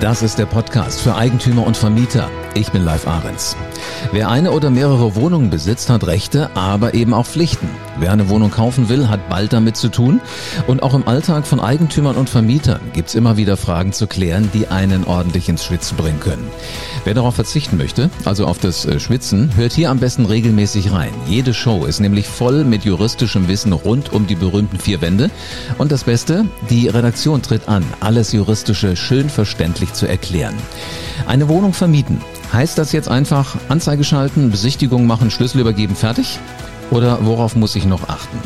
Das ist der Podcast für Eigentümer und Vermieter. Ich bin Live Ahrens. Wer eine oder mehrere Wohnungen besitzt, hat Rechte, aber eben auch Pflichten. Wer eine Wohnung kaufen will, hat bald damit zu tun. Und auch im Alltag von Eigentümern und Vermietern gibt's immer wieder Fragen zu klären, die einen ordentlich ins Schwitzen bringen können. Wer darauf verzichten möchte, also auf das äh, Schwitzen, hört hier am besten regelmäßig rein. Jede Show ist nämlich voll mit juristischem Wissen rund um die berühmten vier Wände. Und das Beste, die Redaktion tritt an, alles Juristische schön verständlich zu erklären. Eine Wohnung vermieten. Heißt das jetzt einfach Anzeige schalten, Besichtigung machen, Schlüssel übergeben, fertig? Oder worauf muss ich noch achten?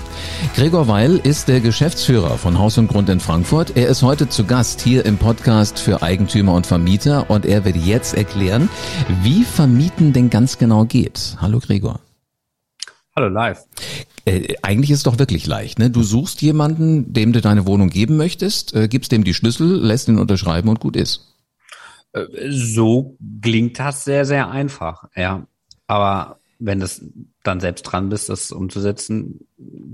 Gregor Weil ist der Geschäftsführer von Haus und Grund in Frankfurt. Er ist heute zu Gast hier im Podcast für Eigentümer und Vermieter und er wird jetzt erklären, wie Vermieten denn ganz genau geht. Hallo Gregor. Hallo live. Äh, eigentlich ist es doch wirklich leicht. Ne? Du suchst jemanden, dem du deine Wohnung geben möchtest, äh, gibst dem die Schlüssel, lässt ihn unterschreiben und gut ist. Äh, so klingt das sehr, sehr einfach, ja. Aber wenn du dann selbst dran bist, das umzusetzen,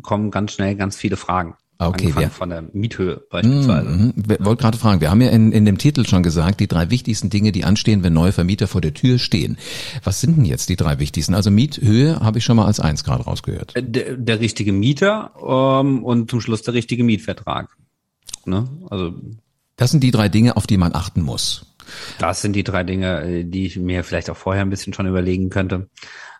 kommen ganz schnell ganz viele Fragen. Ah, okay, wir, von der Miethöhe beispielsweise. Mm, mm, wollte gerade fragen, wir haben ja in, in dem Titel schon gesagt, die drei wichtigsten Dinge, die anstehen, wenn neue Vermieter vor der Tür stehen. Was sind denn jetzt die drei wichtigsten? Also Miethöhe habe ich schon mal als eins gerade rausgehört. Äh, der, der richtige Mieter ähm, und zum Schluss der richtige Mietvertrag. Ne? Also das sind die drei Dinge, auf die man achten muss. Das sind die drei Dinge, äh, die ich mir vielleicht auch vorher ein bisschen schon überlegen könnte.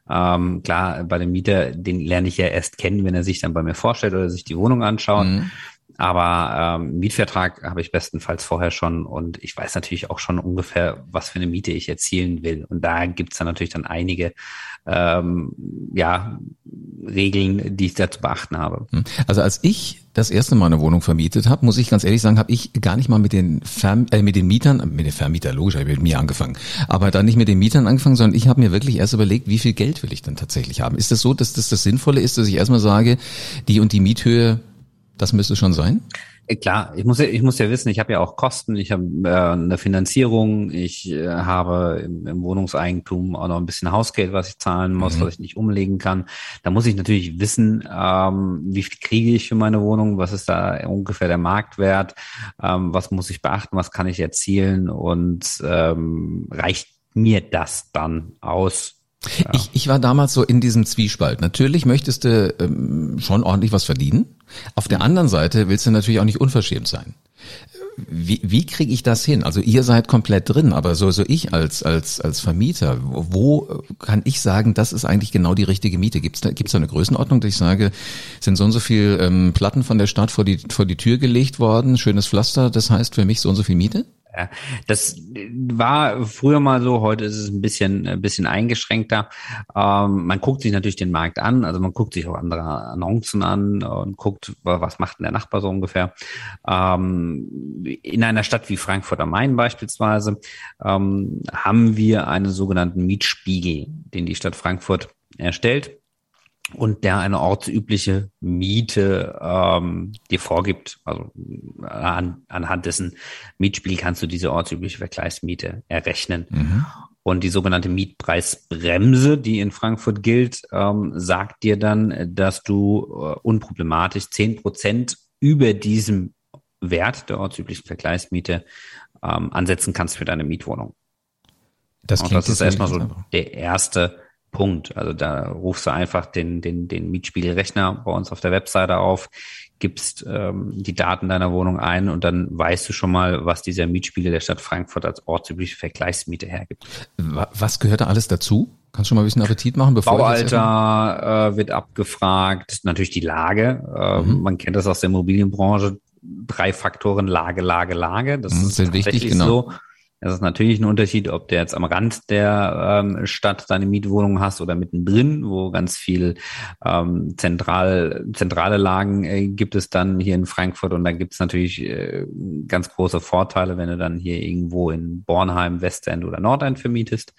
Ähm, klar, bei dem Mieter, den lerne ich ja erst kennen, wenn er sich dann bei mir vorstellt oder sich die Wohnung anschaut. Mhm. Aber ähm, Mietvertrag habe ich bestenfalls vorher schon und ich weiß natürlich auch schon ungefähr, was für eine Miete ich erzielen will. Und da gibt es dann natürlich dann einige ähm, ja, Regeln, die ich da zu beachten habe. Hm. Also als ich das erste Mal eine Wohnung vermietet habe, muss ich ganz ehrlich sagen, habe ich gar nicht mal mit den Verm äh, mit den Mietern, mit den Vermieter logisch, habe ich mit mir angefangen, aber dann nicht mit den Mietern angefangen, sondern ich habe mir wirklich erst überlegt, wie viel Geld will ich denn tatsächlich haben? Ist das so, dass das das Sinnvolle ist, dass ich erstmal sage, die und die Miethöhe das müsste schon sein? Äh, klar, ich muss ja, ich muss ja wissen, ich habe ja auch Kosten, ich habe äh, eine Finanzierung, ich äh, habe im, im, Wohnungseigentum auch noch ein bisschen Hausgeld, was ich zahlen muss, mhm. was ich nicht umlegen kann. Da muss ich natürlich wissen, ähm, wie viel kriege ich für meine Wohnung, was ist da ungefähr der Marktwert, ähm, was muss ich beachten, was kann ich erzielen und ähm, reicht mir das dann aus, ja. Ich, ich war damals so in diesem Zwiespalt. Natürlich möchtest du ähm, schon ordentlich was verdienen. Auf der anderen Seite willst du natürlich auch nicht unverschämt sein. Wie, wie kriege ich das hin? Also ihr seid komplett drin, aber so, so ich als, als, als Vermieter, wo kann ich sagen, das ist eigentlich genau die richtige Miete? Gibt es da, gibt's da eine Größenordnung, dass ich sage, sind so und so viel ähm, Platten von der Stadt vor die, vor die Tür gelegt worden, schönes Pflaster, das heißt für mich so und so viel Miete? Das war früher mal so, heute ist es ein bisschen, ein bisschen eingeschränkter. Ähm, man guckt sich natürlich den Markt an, also man guckt sich auch andere Annoncen an und guckt, was macht denn der Nachbar so ungefähr. Ähm, in einer Stadt wie Frankfurt am Main beispielsweise ähm, haben wir einen sogenannten Mietspiegel, den die Stadt Frankfurt erstellt und der eine ortsübliche Miete ähm, dir vorgibt. Also an, anhand dessen Mietspiel kannst du diese ortsübliche Vergleichsmiete errechnen. Mhm. Und die sogenannte Mietpreisbremse, die in Frankfurt gilt, ähm, sagt dir dann, dass du äh, unproblematisch zehn Prozent über diesem Wert der ortsüblichen Vergleichsmiete ähm, ansetzen kannst für deine Mietwohnung. Das, Und das ist erstmal so der erste Punkt. Also da rufst du einfach den, den, den Mietspiegelrechner bei uns auf der Webseite auf, gibst ähm, die Daten deiner Wohnung ein und dann weißt du schon mal, was dieser Mietspiegel der Stadt Frankfurt als ortsübliche Vergleichsmiete hergibt. Was gehört da alles dazu? Kannst du schon mal ein bisschen Appetit machen? Bevor Baualter äh, wird abgefragt, natürlich die Lage. Äh, mhm. Man kennt das aus der Immobilienbranche. Drei Faktoren Lage, Lage, Lage. Das mhm, ist wichtig, genau. so. Es ist natürlich ein Unterschied, ob du jetzt am Rand der ähm, Stadt deine Mietwohnung hast oder mittendrin, wo ganz viel ähm, zentral, zentrale Lagen äh, gibt es dann hier in Frankfurt und da gibt es natürlich äh, ganz große Vorteile, wenn du dann hier irgendwo in Bornheim, Westend oder Nordend vermietest.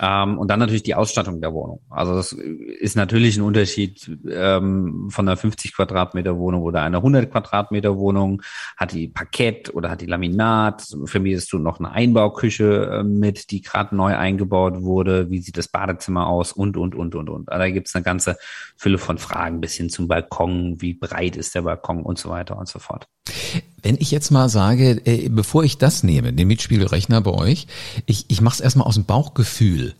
Ähm, und dann natürlich die Ausstattung der Wohnung. Also das ist natürlich ein Unterschied ähm, von einer 50 Quadratmeter Wohnung oder einer 100 Quadratmeter Wohnung. Hat die Parkett oder hat die Laminat? Vermietest du noch eine Einbauküche äh, mit, die gerade neu eingebaut wurde? Wie sieht das Badezimmer aus? Und, und, und, und, und. Also da gibt es eine ganze Fülle von Fragen bis hin zum Balkon. Wie breit ist der Balkon und so weiter und so fort. Wenn ich jetzt mal sage, äh, bevor ich das nehme, den Mietspiegelrechner bei euch, ich, ich mache es erstmal aus dem Bauchgefühl.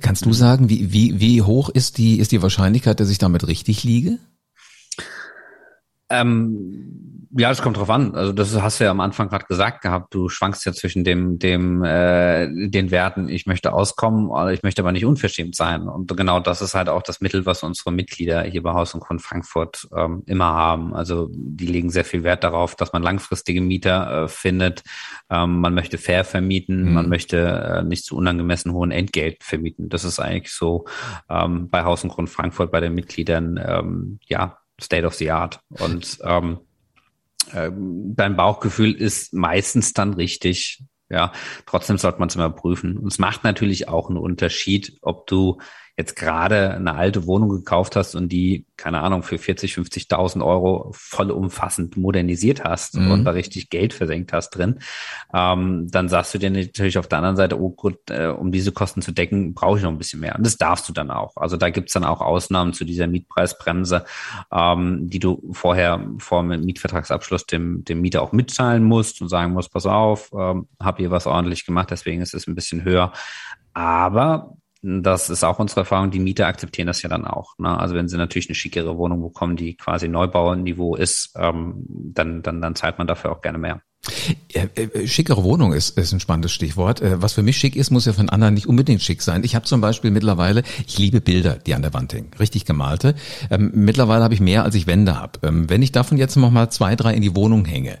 Kannst du mhm. sagen, wie, wie, wie hoch ist die, ist die Wahrscheinlichkeit, dass ich damit richtig liege? Ähm, ja, das kommt drauf an. Also das hast du ja am Anfang gerade gesagt gehabt. Du schwankst ja zwischen dem, dem, äh, den Werten. Ich möchte auskommen, ich möchte aber nicht unverschämt sein. Und genau das ist halt auch das Mittel, was unsere Mitglieder hier bei Haus und Grund Frankfurt ähm, immer haben. Also die legen sehr viel Wert darauf, dass man langfristige Mieter äh, findet. Ähm, man möchte fair vermieten, mhm. man möchte äh, nicht zu unangemessen hohen Entgelt vermieten. Das ist eigentlich so ähm, bei Haus und Grund Frankfurt bei den Mitgliedern ähm, ja State of the Art. Und ähm, dein Bauchgefühl ist meistens dann richtig. Ja, trotzdem sollte man es immer prüfen. Und es macht natürlich auch einen Unterschied, ob du jetzt gerade eine alte Wohnung gekauft hast und die, keine Ahnung, für 40, 50.000 Euro vollumfassend modernisiert hast mhm. und da richtig Geld versenkt hast drin, ähm, dann sagst du dir natürlich auf der anderen Seite, oh gut, äh, um diese Kosten zu decken, brauche ich noch ein bisschen mehr. Und das darfst du dann auch. Also da gibt's dann auch Ausnahmen zu dieser Mietpreisbremse, ähm, die du vorher vor dem Mietvertragsabschluss dem, dem Mieter auch mitteilen musst und sagen musst, pass auf, ähm, hab hier was ordentlich gemacht, deswegen ist es ein bisschen höher. Aber das ist auch unsere Erfahrung, die Mieter akzeptieren das ja dann auch. Ne? Also wenn sie natürlich eine schickere Wohnung bekommen, die quasi Neubauniveau ist, ähm, dann, dann, dann zahlt man dafür auch gerne mehr. Ja, äh, schickere Wohnung ist, ist ein spannendes Stichwort. Äh, was für mich schick ist, muss ja von anderen nicht unbedingt schick sein. Ich habe zum Beispiel mittlerweile, ich liebe Bilder, die an der Wand hängen, richtig gemalte. Ähm, mittlerweile habe ich mehr, als ich Wände habe. Ähm, wenn ich davon jetzt noch mal zwei, drei in die Wohnung hänge,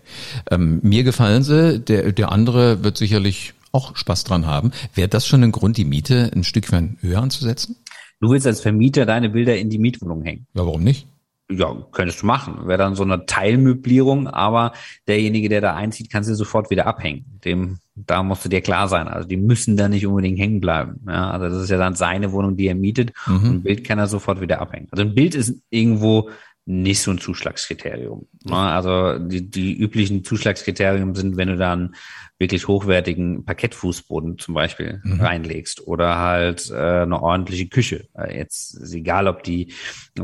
ähm, mir gefallen sie, der, der andere wird sicherlich auch Spaß dran haben. Wäre das schon ein Grund, die Miete ein Stückchen höher anzusetzen? Du willst als Vermieter deine Bilder in die Mietwohnung hängen. Ja, warum nicht? Ja, könntest du machen. Wäre dann so eine Teilmöblierung, aber derjenige, der da einzieht, kann sie sofort wieder abhängen. Dem, da musst du dir klar sein. Also die müssen da nicht unbedingt hängen bleiben. Ja, also das ist ja dann seine Wohnung, die er mietet. Mhm. Und ein Bild kann er sofort wieder abhängen. Also ein Bild ist irgendwo nicht so ein Zuschlagskriterium. Ne? Also die, die üblichen Zuschlagskriterien sind, wenn du dann wirklich hochwertigen Parkettfußboden zum Beispiel mhm. reinlegst oder halt äh, eine ordentliche Küche. Äh, jetzt ist egal, ob die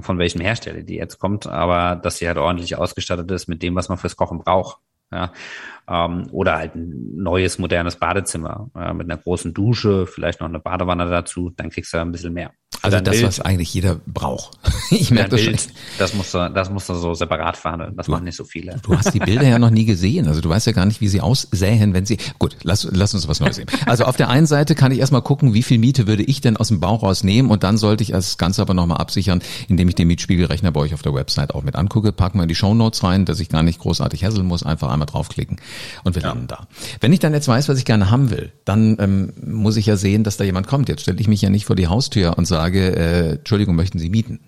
von welchem Hersteller die jetzt kommt, aber dass sie halt ordentlich ausgestattet ist mit dem, was man fürs Kochen braucht. Ja, ähm, oder halt ein neues, modernes Badezimmer äh, mit einer großen Dusche, vielleicht noch eine Badewanne dazu, dann kriegst du ein bisschen mehr. Also das, Bild, was eigentlich jeder braucht. Ich merke das Bild, schon. Das musst du, das musst du so separat verhandeln. Das du, machen nicht so viele. Du hast die Bilder ja noch nie gesehen. Also du weißt ja gar nicht, wie sie aussähen, wenn sie. Gut, lass, lass uns was Neues sehen. Also auf der einen Seite kann ich erstmal gucken, wie viel Miete würde ich denn aus dem Bauch rausnehmen und dann sollte ich das Ganze aber nochmal absichern, indem ich den Mietspiegelrechner bei euch auf der Website auch mit angucke. Packen wir in die Show Notes rein, dass ich gar nicht großartig hässeln muss, einfach einmal draufklicken und wir ja. landen da. Wenn ich dann jetzt weiß, was ich gerne haben will, dann ähm, muss ich ja sehen, dass da jemand kommt. Jetzt stelle ich mich ja nicht vor die Haustür und sage, äh, Entschuldigung, möchten Sie mieten?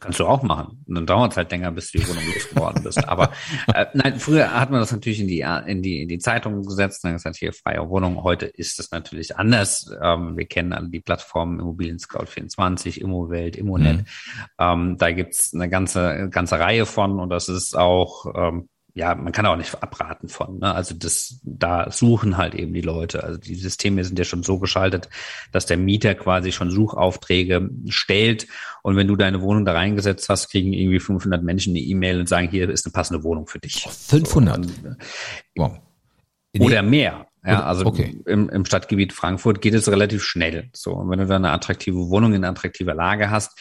Kannst du auch machen. Und dann dauert es halt länger, bis du die Wohnung losgeworden bist. Aber äh, nein, früher hat man das natürlich in die in die in die Zeitung gesetzt, dann gesagt hier freie Wohnung. Heute ist das natürlich anders. Ähm, wir kennen alle die Plattformen Immobilien Scout 24, Immowelt, Immonet. Mhm. Ähm, da gibt's eine ganze ganze Reihe von und das ist auch ähm, ja, man kann auch nicht abraten von. Ne? Also das, da suchen halt eben die Leute. Also die Systeme sind ja schon so geschaltet, dass der Mieter quasi schon Suchaufträge stellt. Und wenn du deine Wohnung da reingesetzt hast, kriegen irgendwie 500 Menschen eine E-Mail und sagen, hier ist eine passende Wohnung für dich. 500? So, und, wow. Oder mehr. Ja, also okay. im, im Stadtgebiet Frankfurt geht es relativ schnell. So, und wenn du da eine attraktive Wohnung in attraktiver Lage hast,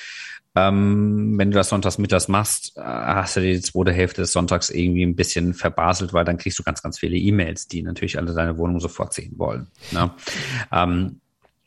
ähm, wenn du das sonntags mittags machst, äh, hast du die zweite Hälfte des Sonntags irgendwie ein bisschen verbaselt, weil dann kriegst du ganz, ganz viele E-Mails, die natürlich alle deine Wohnung sofort sehen wollen. Ne? Ähm,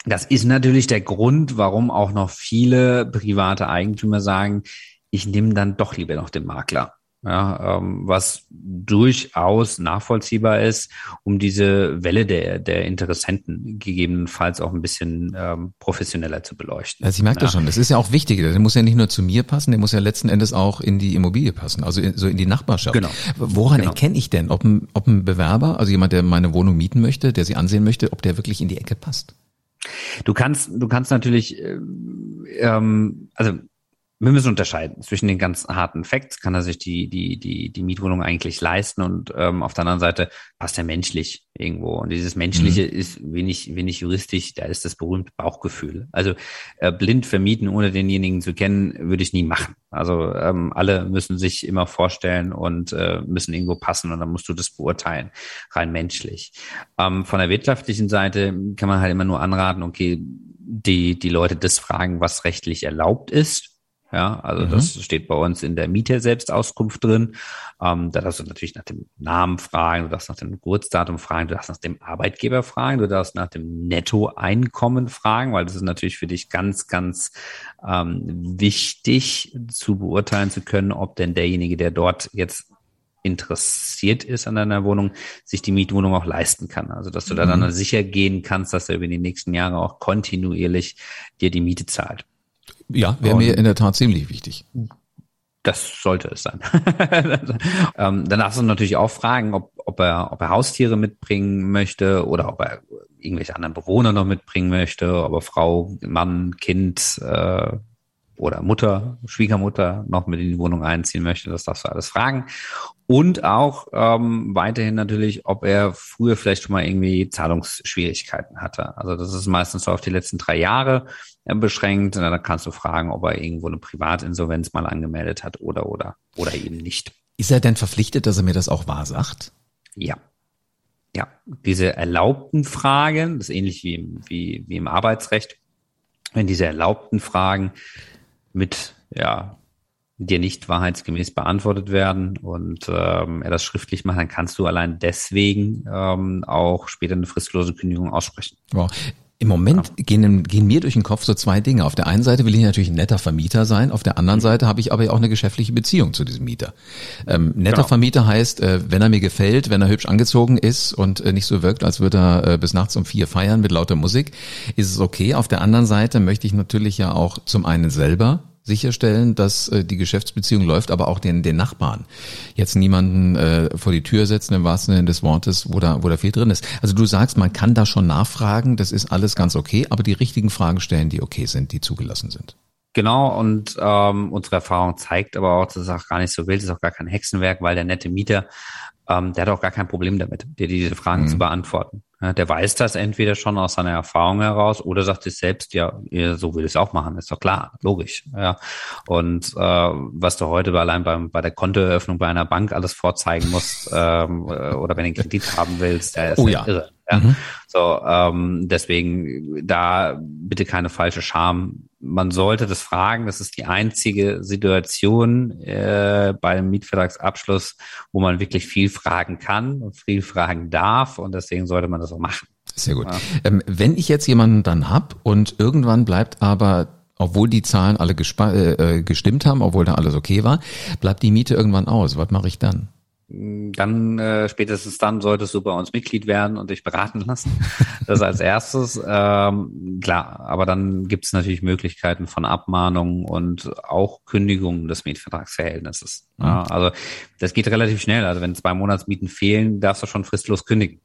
das ist natürlich der Grund, warum auch noch viele private Eigentümer sagen, ich nehme dann doch lieber noch den Makler ja, ähm, was durchaus nachvollziehbar ist, um diese Welle der, der Interessenten gegebenenfalls auch ein bisschen ähm, professioneller zu beleuchten. Also ich merke ja. das schon, das ist ja auch wichtig, der muss ja nicht nur zu mir passen, der muss ja letzten Endes auch in die Immobilie passen, also in, so in die Nachbarschaft. Genau. Woran genau. erkenne ich denn, ob ein, ob ein Bewerber, also jemand, der meine Wohnung mieten möchte, der sie ansehen möchte, ob der wirklich in die Ecke passt? Du kannst, du kannst natürlich, äh, ähm, also wir müssen unterscheiden zwischen den ganz harten Facts, kann er sich die, die, die, die Mietwohnung eigentlich leisten und ähm, auf der anderen Seite passt er menschlich irgendwo. Und dieses Menschliche mhm. ist wenig, wenig juristisch, da ist das berühmte Bauchgefühl. Also äh, blind vermieten, ohne denjenigen zu kennen, würde ich nie machen. Also ähm, alle müssen sich immer vorstellen und äh, müssen irgendwo passen und dann musst du das beurteilen, rein menschlich. Ähm, von der wirtschaftlichen Seite kann man halt immer nur anraten, okay, die, die Leute das fragen, was rechtlich erlaubt ist ja, also mhm. das steht bei uns in der Mieter-Selbstauskunft drin. Ähm, da darfst du natürlich nach dem Namen fragen, du darfst nach dem Geburtsdatum fragen, du darfst nach dem Arbeitgeber fragen, du darfst nach dem Nettoeinkommen fragen, weil das ist natürlich für dich ganz, ganz ähm, wichtig zu beurteilen zu können, ob denn derjenige, der dort jetzt interessiert ist an deiner Wohnung, sich die Mietwohnung auch leisten kann. Also dass du da dann mhm. sicher gehen kannst, dass er über die nächsten Jahre auch kontinuierlich dir die Miete zahlt. Ja, wäre mir in der Tat ziemlich wichtig. Das sollte es sein. ähm, dann darfst du natürlich auch fragen, ob, ob, er, ob er Haustiere mitbringen möchte oder ob er irgendwelche anderen Bewohner noch mitbringen möchte, ob er Frau, Mann, Kind äh, oder Mutter, Schwiegermutter noch mit in die Wohnung einziehen möchte. Das darfst du alles fragen. Und auch ähm, weiterhin natürlich, ob er früher vielleicht schon mal irgendwie Zahlungsschwierigkeiten hatte. Also das ist meistens so auf die letzten drei Jahre äh, beschränkt. Und dann kannst du fragen, ob er irgendwo eine Privatinsolvenz mal angemeldet hat oder oder oder eben nicht. Ist er denn verpflichtet, dass er mir das auch wahr sagt? Ja. Ja, diese erlaubten Fragen, das ist ähnlich wie, wie, wie im Arbeitsrecht, wenn diese erlaubten Fragen mit ja, dir nicht wahrheitsgemäß beantwortet werden und ähm, er das schriftlich macht, dann kannst du allein deswegen ähm, auch später eine fristlose Kündigung aussprechen. Wow. Im Moment ja. gehen, gehen mir durch den Kopf so zwei Dinge. Auf der einen Seite will ich natürlich ein netter Vermieter sein, auf der anderen Seite habe ich aber ja auch eine geschäftliche Beziehung zu diesem Mieter. Ähm, netter genau. Vermieter heißt, äh, wenn er mir gefällt, wenn er hübsch angezogen ist und äh, nicht so wirkt, als würde er äh, bis nachts um vier feiern mit lauter Musik, ist es okay. Auf der anderen Seite möchte ich natürlich ja auch zum einen selber sicherstellen, dass äh, die Geschäftsbeziehung läuft, aber auch den, den Nachbarn. Jetzt niemanden äh, vor die Tür setzen im wahrsten Sinne des Wortes, wo da, wo da viel drin ist. Also du sagst, man kann da schon nachfragen, das ist alles ganz okay, aber die richtigen Fragen stellen, die okay sind, die zugelassen sind. Genau, und ähm, unsere Erfahrung zeigt aber auch, das ist auch gar nicht so wild, das ist auch gar kein Hexenwerk, weil der nette Mieter, ähm, der hat auch gar kein Problem damit, dir diese Fragen mhm. zu beantworten. Ja, der weiß das entweder schon aus seiner Erfahrung heraus oder sagt sich selbst, ja, so will ich es auch machen, ist doch klar, logisch. Ja. Und äh, was du heute allein beim, bei der Kontoeröffnung bei einer Bank alles vorzeigen musst ähm, äh, oder wenn du einen Kredit haben willst, der ist oh, ja. irre. Ja? Mhm. So, ähm, deswegen da bitte keine falsche Scham. Man sollte das fragen. Das ist die einzige Situation äh, bei einem Mietvertragsabschluss, wo man wirklich viel fragen kann und viel fragen darf. Und deswegen sollte man das auch machen. Sehr gut. Ja. Ähm, wenn ich jetzt jemanden dann hab und irgendwann bleibt aber obwohl die Zahlen alle äh, äh, gestimmt haben, obwohl da alles okay war, bleibt die Miete irgendwann aus. Was mache ich dann? Dann äh, spätestens dann solltest du bei uns Mitglied werden und dich beraten lassen. Das als erstes. Ähm, klar, aber dann gibt es natürlich Möglichkeiten von Abmahnungen und auch Kündigungen des Mietvertragsverhältnisses. Mhm. Ja, also das geht relativ schnell. Also wenn zwei Monatsmieten fehlen, darfst du schon fristlos kündigen.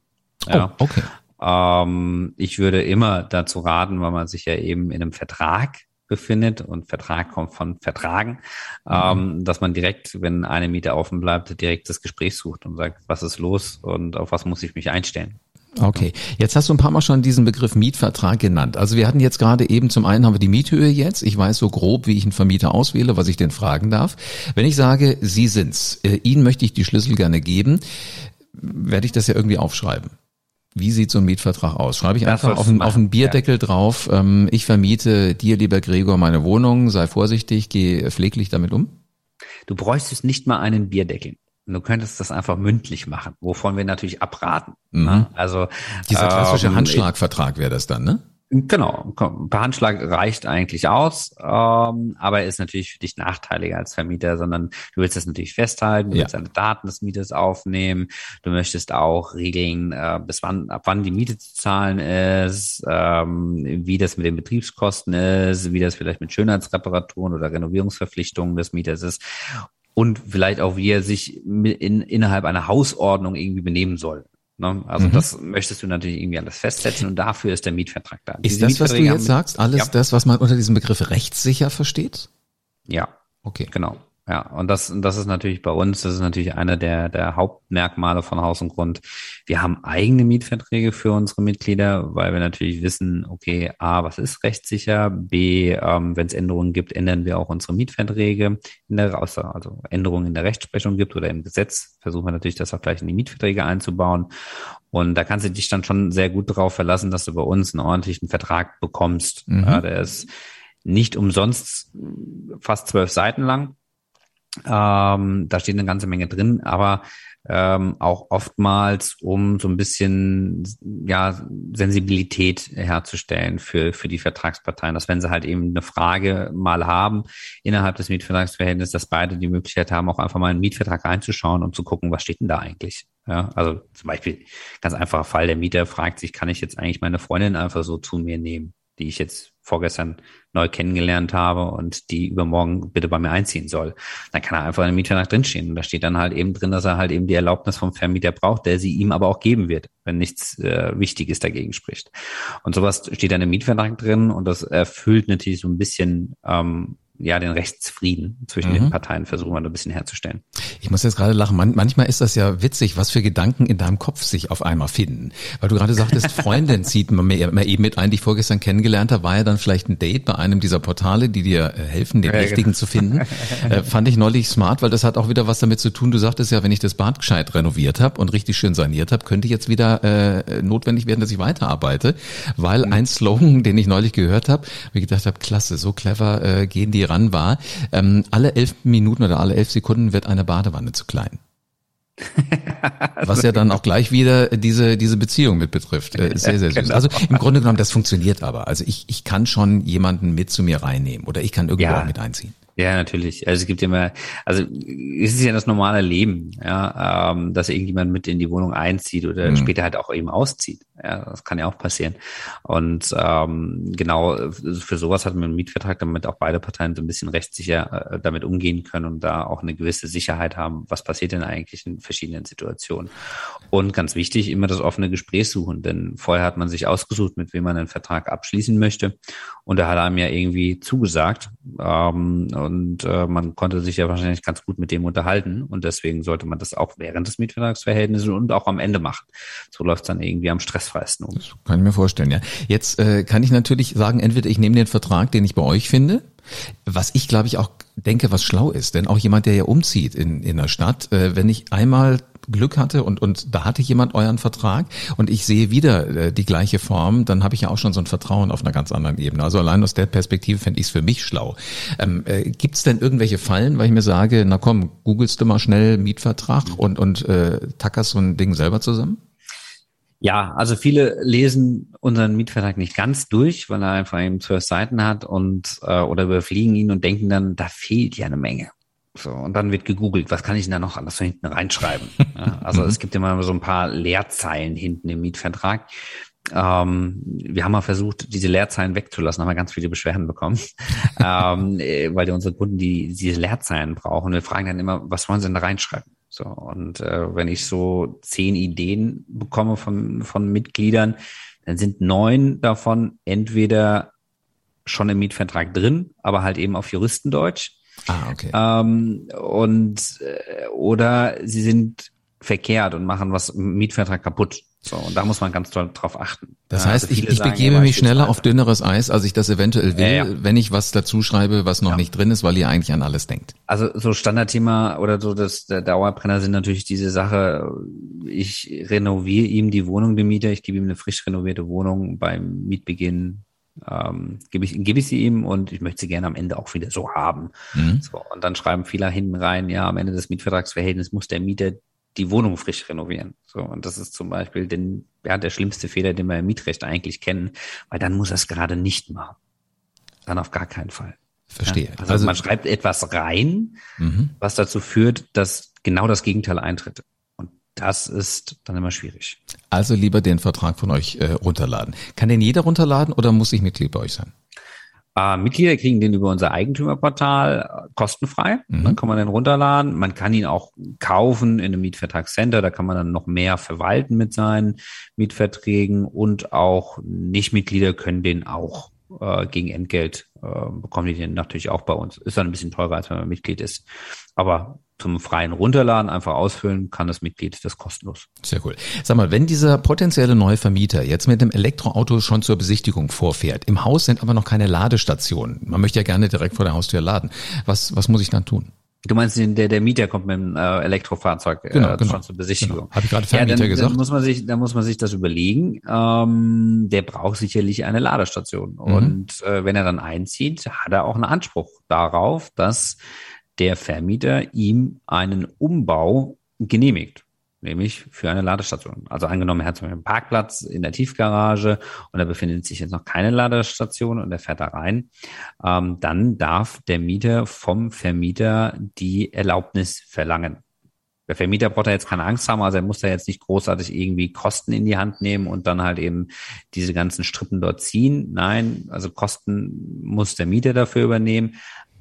Ja. Oh, okay. Ähm, ich würde immer dazu raten, weil man sich ja eben in einem Vertrag befindet und Vertrag kommt von Vertragen, mhm. ähm, dass man direkt, wenn eine Miete offen bleibt, direkt das Gespräch sucht und sagt, was ist los und auf was muss ich mich einstellen. Okay, jetzt hast du ein paar Mal schon diesen Begriff Mietvertrag genannt. Also wir hatten jetzt gerade eben zum einen haben wir die Miethöhe jetzt. Ich weiß so grob, wie ich einen Vermieter auswähle, was ich denn fragen darf. Wenn ich sage, Sie sind's, äh, Ihnen möchte ich die Schlüssel gerne geben, werde ich das ja irgendwie aufschreiben. Wie sieht so ein Mietvertrag aus? Schreibe ich einfach auf, auf einen Bierdeckel ja. drauf, ähm, ich vermiete dir, lieber Gregor, meine Wohnung, sei vorsichtig, geh pfleglich damit um? Du bräuchtest nicht mal einen Bierdeckel. Du könntest das einfach mündlich machen, wovon wir natürlich abraten. Mhm. Also dieser klassische ähm, Handschlagvertrag wäre das dann, ne? Genau, per Handschlag reicht eigentlich aus, ähm, aber ist natürlich für dich nachteiliger als Vermieter, sondern du willst das natürlich festhalten, du ja. willst deine Daten des Mieters aufnehmen, du möchtest auch regeln, äh, bis wann, ab wann die Miete zu zahlen ist, ähm, wie das mit den Betriebskosten ist, wie das vielleicht mit Schönheitsreparaturen oder Renovierungsverpflichtungen des Mieters ist und vielleicht auch, wie er sich in, innerhalb einer Hausordnung irgendwie benehmen soll. Ne? Also mhm. das möchtest du natürlich irgendwie alles festsetzen und dafür ist der Mietvertrag da. Ist Diese das, was du jetzt sagst, alles ja. das, was man unter diesem Begriff rechtssicher versteht? Ja. Okay. Genau. Ja, und das, das ist natürlich bei uns, das ist natürlich einer der, der Hauptmerkmale von Haus und Grund. Wir haben eigene Mietverträge für unsere Mitglieder, weil wir natürlich wissen, okay, A, was ist rechtssicher? B, ähm, wenn es Änderungen gibt, ändern wir auch unsere Mietverträge in der, also Änderungen in der Rechtsprechung gibt oder im Gesetz, versuchen wir natürlich das auch gleich in die Mietverträge einzubauen. Und da kannst du dich dann schon sehr gut darauf verlassen, dass du bei uns einen ordentlichen Vertrag bekommst. Mhm. Ja, der ist nicht umsonst fast zwölf Seiten lang ähm, da steht eine ganze Menge drin, aber ähm, auch oftmals, um so ein bisschen ja Sensibilität herzustellen für für die Vertragsparteien, dass wenn sie halt eben eine Frage mal haben innerhalb des Mietvertragsverhältnisses, dass beide die Möglichkeit haben, auch einfach mal einen Mietvertrag reinzuschauen und zu gucken, was steht denn da eigentlich. Ja, also zum Beispiel ganz einfacher Fall, der Mieter fragt sich, kann ich jetzt eigentlich meine Freundin einfach so zu mir nehmen, die ich jetzt vorgestern neu kennengelernt habe und die übermorgen bitte bei mir einziehen soll. Dann kann er einfach in dem Mietvertrag drinstehen. Und da steht dann halt eben drin, dass er halt eben die Erlaubnis vom Vermieter braucht, der sie ihm aber auch geben wird, wenn nichts äh, Wichtiges dagegen spricht. Und sowas steht dann im Mietvertrag drin und das erfüllt natürlich so ein bisschen ähm, ja, den Rechtsfrieden zwischen mhm. den Parteien versuchen wir ein bisschen herzustellen. Ich muss jetzt gerade lachen. Man, manchmal ist das ja witzig, was für Gedanken in deinem Kopf sich auf einmal finden. Weil du gerade sagtest, Freundin zieht man mir eben mit ein, die ich vorgestern kennengelernt habe, war ja dann vielleicht ein Date bei einem dieser Portale, die dir äh, helfen, den ja, richtigen genau. zu finden. Äh, fand ich neulich smart, weil das hat auch wieder was damit zu tun. Du sagtest ja, wenn ich das Bad gescheit renoviert habe und richtig schön saniert habe, könnte jetzt wieder äh, notwendig werden, dass ich weiterarbeite. Weil mhm. ein Slogan, den ich neulich gehört habe, wie gedacht habe, klasse, so clever äh, gehen die ran war, ähm, alle elf Minuten oder alle elf Sekunden wird eine Badewanne zu klein. Was ja dann auch gleich wieder diese, diese Beziehung mit betrifft. Äh, sehr, sehr süß. Genau. Also im Grunde genommen, das funktioniert aber. Also ich, ich kann schon jemanden mit zu mir reinnehmen oder ich kann irgendwo ja. auch mit einziehen. Ja, natürlich. Also es gibt immer, also es ist ja das normale Leben, ja, ähm, dass irgendjemand mit in die Wohnung einzieht oder mhm. später halt auch eben auszieht. Ja, das kann ja auch passieren. Und ähm, genau für sowas hat man einen Mietvertrag, damit auch beide Parteien so ein bisschen rechtssicher äh, damit umgehen können und da auch eine gewisse Sicherheit haben, was passiert denn eigentlich in verschiedenen Situationen. Und ganz wichtig, immer das offene Gespräch suchen, denn vorher hat man sich ausgesucht, mit wem man einen Vertrag abschließen möchte. Und da hat er einem ja irgendwie zugesagt. Ähm, und äh, man konnte sich ja wahrscheinlich ganz gut mit dem unterhalten und deswegen sollte man das auch während des Mietvertragsverhältnisses und auch am Ende machen. So läuft es dann irgendwie am stressfreisten um. Das kann ich mir vorstellen, ja. Jetzt äh, kann ich natürlich sagen, entweder ich nehme den Vertrag, den ich bei euch finde, was ich glaube ich auch denke, was schlau ist, denn auch jemand, der ja umzieht in, in der Stadt, äh, wenn ich einmal Glück hatte und, und da hatte jemand euren Vertrag und ich sehe wieder äh, die gleiche Form, dann habe ich ja auch schon so ein Vertrauen auf einer ganz anderen Ebene. Also allein aus der Perspektive fände ich es für mich schlau. Ähm, äh, Gibt es denn irgendwelche Fallen, weil ich mir sage, na komm, googelst du mal schnell Mietvertrag und, und äh, tackerst so ein Ding selber zusammen? Ja, also viele lesen unseren Mietvertrag nicht ganz durch, weil er einfach eben zwölf Seiten hat und äh, oder überfliegen ihn und denken dann, da fehlt ja eine Menge. So, und dann wird gegoogelt, was kann ich denn da noch alles hinten reinschreiben? Ja, also es gibt immer so ein paar Leerzeilen hinten im Mietvertrag. Ähm, wir haben mal versucht, diese Leerzeilen wegzulassen, haben wir ganz viele Beschwerden bekommen, ähm, äh, weil unsere Kunden die diese Leerzeilen brauchen. Wir fragen dann immer, was wollen sie denn da reinschreiben? So, und äh, wenn ich so zehn Ideen bekomme von, von Mitgliedern, dann sind neun davon entweder schon im Mietvertrag drin, aber halt eben auf Juristendeutsch Ah, okay. Ähm, und äh, oder sie sind verkehrt und machen was im Mietvertrag kaputt. So, und da muss man ganz doll drauf achten. Das ja, heißt, also ich, ich begebe mich schneller auf dünneres Eis, als ich das eventuell will, ja, ja. wenn ich was dazu schreibe, was noch nicht drin ist, weil ihr eigentlich an alles denkt. Also so Standardthema oder so das der Dauerbrenner sind natürlich diese Sache, ich renoviere ihm die Wohnung, dem Mieter, ich gebe ihm eine frisch renovierte Wohnung beim Mietbeginn ähm, gebe ich, gebe ich sie ihm und ich möchte sie gerne am Ende auch wieder so haben. Mhm. So, und dann schreiben viele hinten rein, ja, am Ende des Mietvertragsverhältnisses muss der Mieter die Wohnung frisch renovieren. So, und das ist zum Beispiel den, ja, der schlimmste Fehler, den wir im Mietrecht eigentlich kennen, weil dann muss er es gerade nicht machen. Dann auf gar keinen Fall. Verstehe. Ja, also, also, man schreibt etwas rein, mhm. was dazu führt, dass genau das Gegenteil eintritt das ist dann immer schwierig. Also lieber den Vertrag von euch äh, runterladen. Kann den jeder runterladen oder muss ich Mitglied bei euch sein? Äh, Mitglieder kriegen den über unser Eigentümerportal kostenfrei. Mhm. Dann kann man den runterladen. Man kann ihn auch kaufen in einem Mietvertragscenter. Da kann man dann noch mehr verwalten mit seinen Mietverträgen und auch Nichtmitglieder können den auch äh, gegen Entgelt äh, bekommen die den natürlich auch bei uns. Ist dann ein bisschen teurer, als wenn man Mitglied ist. Aber zum freien Runterladen einfach ausfüllen kann das Mitglied das kostenlos. Sehr cool. Sag mal, wenn dieser potenzielle neue Vermieter jetzt mit dem Elektroauto schon zur Besichtigung vorfährt, im Haus sind aber noch keine Ladestationen. Man möchte ja gerne direkt vor der Haustür laden. Was, was muss ich dann tun? Du meinst, der, der Mieter kommt mit dem äh, Elektrofahrzeug äh, genau, genau, schon zur Besichtigung. Genau. Habe ich gerade Vermieter ja, dann, gesagt? Dann muss man sich, dann muss man sich das überlegen. Ähm, der braucht sicherlich eine Ladestation. Mhm. Und äh, wenn er dann einzieht, hat er auch einen Anspruch darauf, dass der Vermieter ihm einen Umbau genehmigt nämlich für eine Ladestation. Also angenommen, er hat zum Beispiel einen Parkplatz in der Tiefgarage und da befindet sich jetzt noch keine Ladestation und er fährt da rein, ähm, dann darf der Mieter vom Vermieter die Erlaubnis verlangen. Der Vermieter braucht da jetzt keine Angst haben, also er muss da jetzt nicht großartig irgendwie Kosten in die Hand nehmen und dann halt eben diese ganzen Strippen dort ziehen. Nein, also Kosten muss der Mieter dafür übernehmen,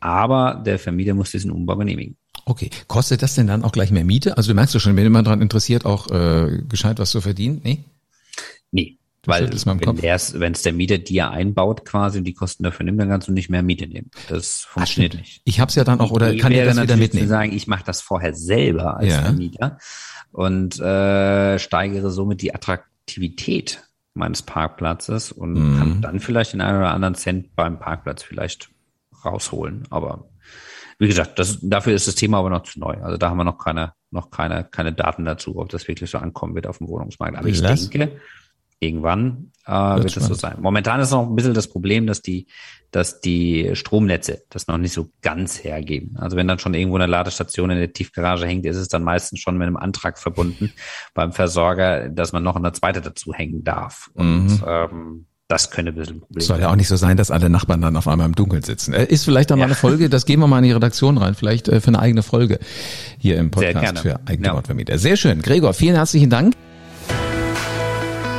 aber der Vermieter muss diesen Umbau genehmigen. Okay, kostet das denn dann auch gleich mehr Miete? Also du merkst ja schon, wenn jemand daran interessiert, auch äh, gescheit was zu verdienen, nee? Nee, weil wenn es der Mieter dir einbaut quasi und die Kosten dafür nimmt, dann kannst du nicht mehr Miete nehmen. Das funktioniert Ach, nicht. Ich habe es ja dann auch, oder ich kann er das wieder mitnehmen? Zu sagen, ich mache das vorher selber als ja. Vermieter und äh, steigere somit die Attraktivität meines Parkplatzes und mhm. kann dann vielleicht den einen oder anderen Cent beim Parkplatz vielleicht rausholen. Aber wie gesagt, das, dafür ist das Thema aber noch zu neu. Also da haben wir noch keine, noch keine, keine Daten dazu, ob das wirklich so ankommen wird auf dem Wohnungsmarkt. Aber ich das? denke, irgendwann äh, wird es so sein. Momentan ist noch ein bisschen das Problem, dass die, dass die Stromnetze das noch nicht so ganz hergeben. Also wenn dann schon irgendwo eine Ladestation in der Tiefgarage hängt, ist es dann meistens schon mit einem Antrag verbunden beim Versorger, dass man noch eine zweite dazu hängen darf. Und mhm. ähm, das könnte ein bisschen ein Problem Soll ja auch nicht so sein, dass alle Nachbarn dann auf einmal im Dunkeln sitzen. Äh, ist vielleicht dann ja. mal eine Folge, das gehen wir mal in die Redaktion rein, vielleicht äh, für eine eigene Folge hier im Podcast für eigene ja. Sehr schön. Gregor, vielen herzlichen Dank.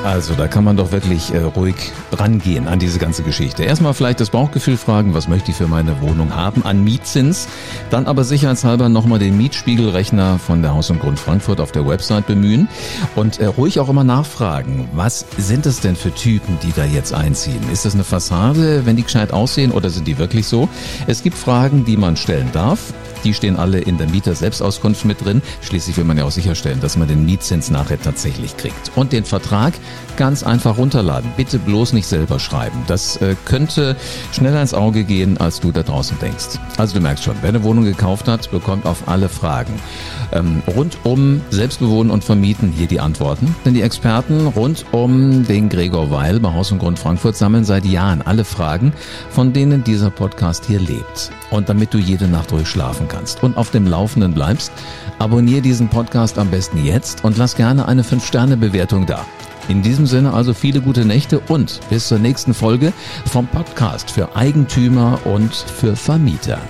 Also da kann man doch wirklich äh, ruhig rangehen an diese ganze Geschichte. Erstmal vielleicht das Bauchgefühl fragen, was möchte ich für meine Wohnung haben an Mietzins. Dann aber sicherheitshalber nochmal den Mietspiegelrechner von der Haus und Grund Frankfurt auf der Website bemühen und äh, ruhig auch immer nachfragen, was sind das denn für Typen, die da jetzt einziehen? Ist das eine Fassade, wenn die gescheit aussehen oder sind die wirklich so? Es gibt Fragen, die man stellen darf. Die stehen alle in der Mieter-Selbstauskunft mit drin. Schließlich will man ja auch sicherstellen, dass man den Mietzins nachher tatsächlich kriegt. Und den Vertrag ganz einfach runterladen. Bitte bloß nicht selber schreiben. Das äh, könnte schneller ins Auge gehen, als du da draußen denkst. Also du merkst schon, wer eine Wohnung gekauft hat, bekommt auf alle Fragen ähm, rund um Selbstbewohnen und Vermieten hier die Antworten. Denn die Experten rund um den Gregor Weil bei Haus und Grund Frankfurt sammeln seit Jahren alle Fragen, von denen dieser Podcast hier lebt. Und damit du jede Nacht ruhig schlafen kannst und auf dem Laufenden bleibst, abonniere diesen Podcast am besten jetzt und lass gerne eine 5-Sterne-Bewertung da. In diesem Sinne also viele gute Nächte und bis zur nächsten Folge vom Podcast für Eigentümer und für Vermieter.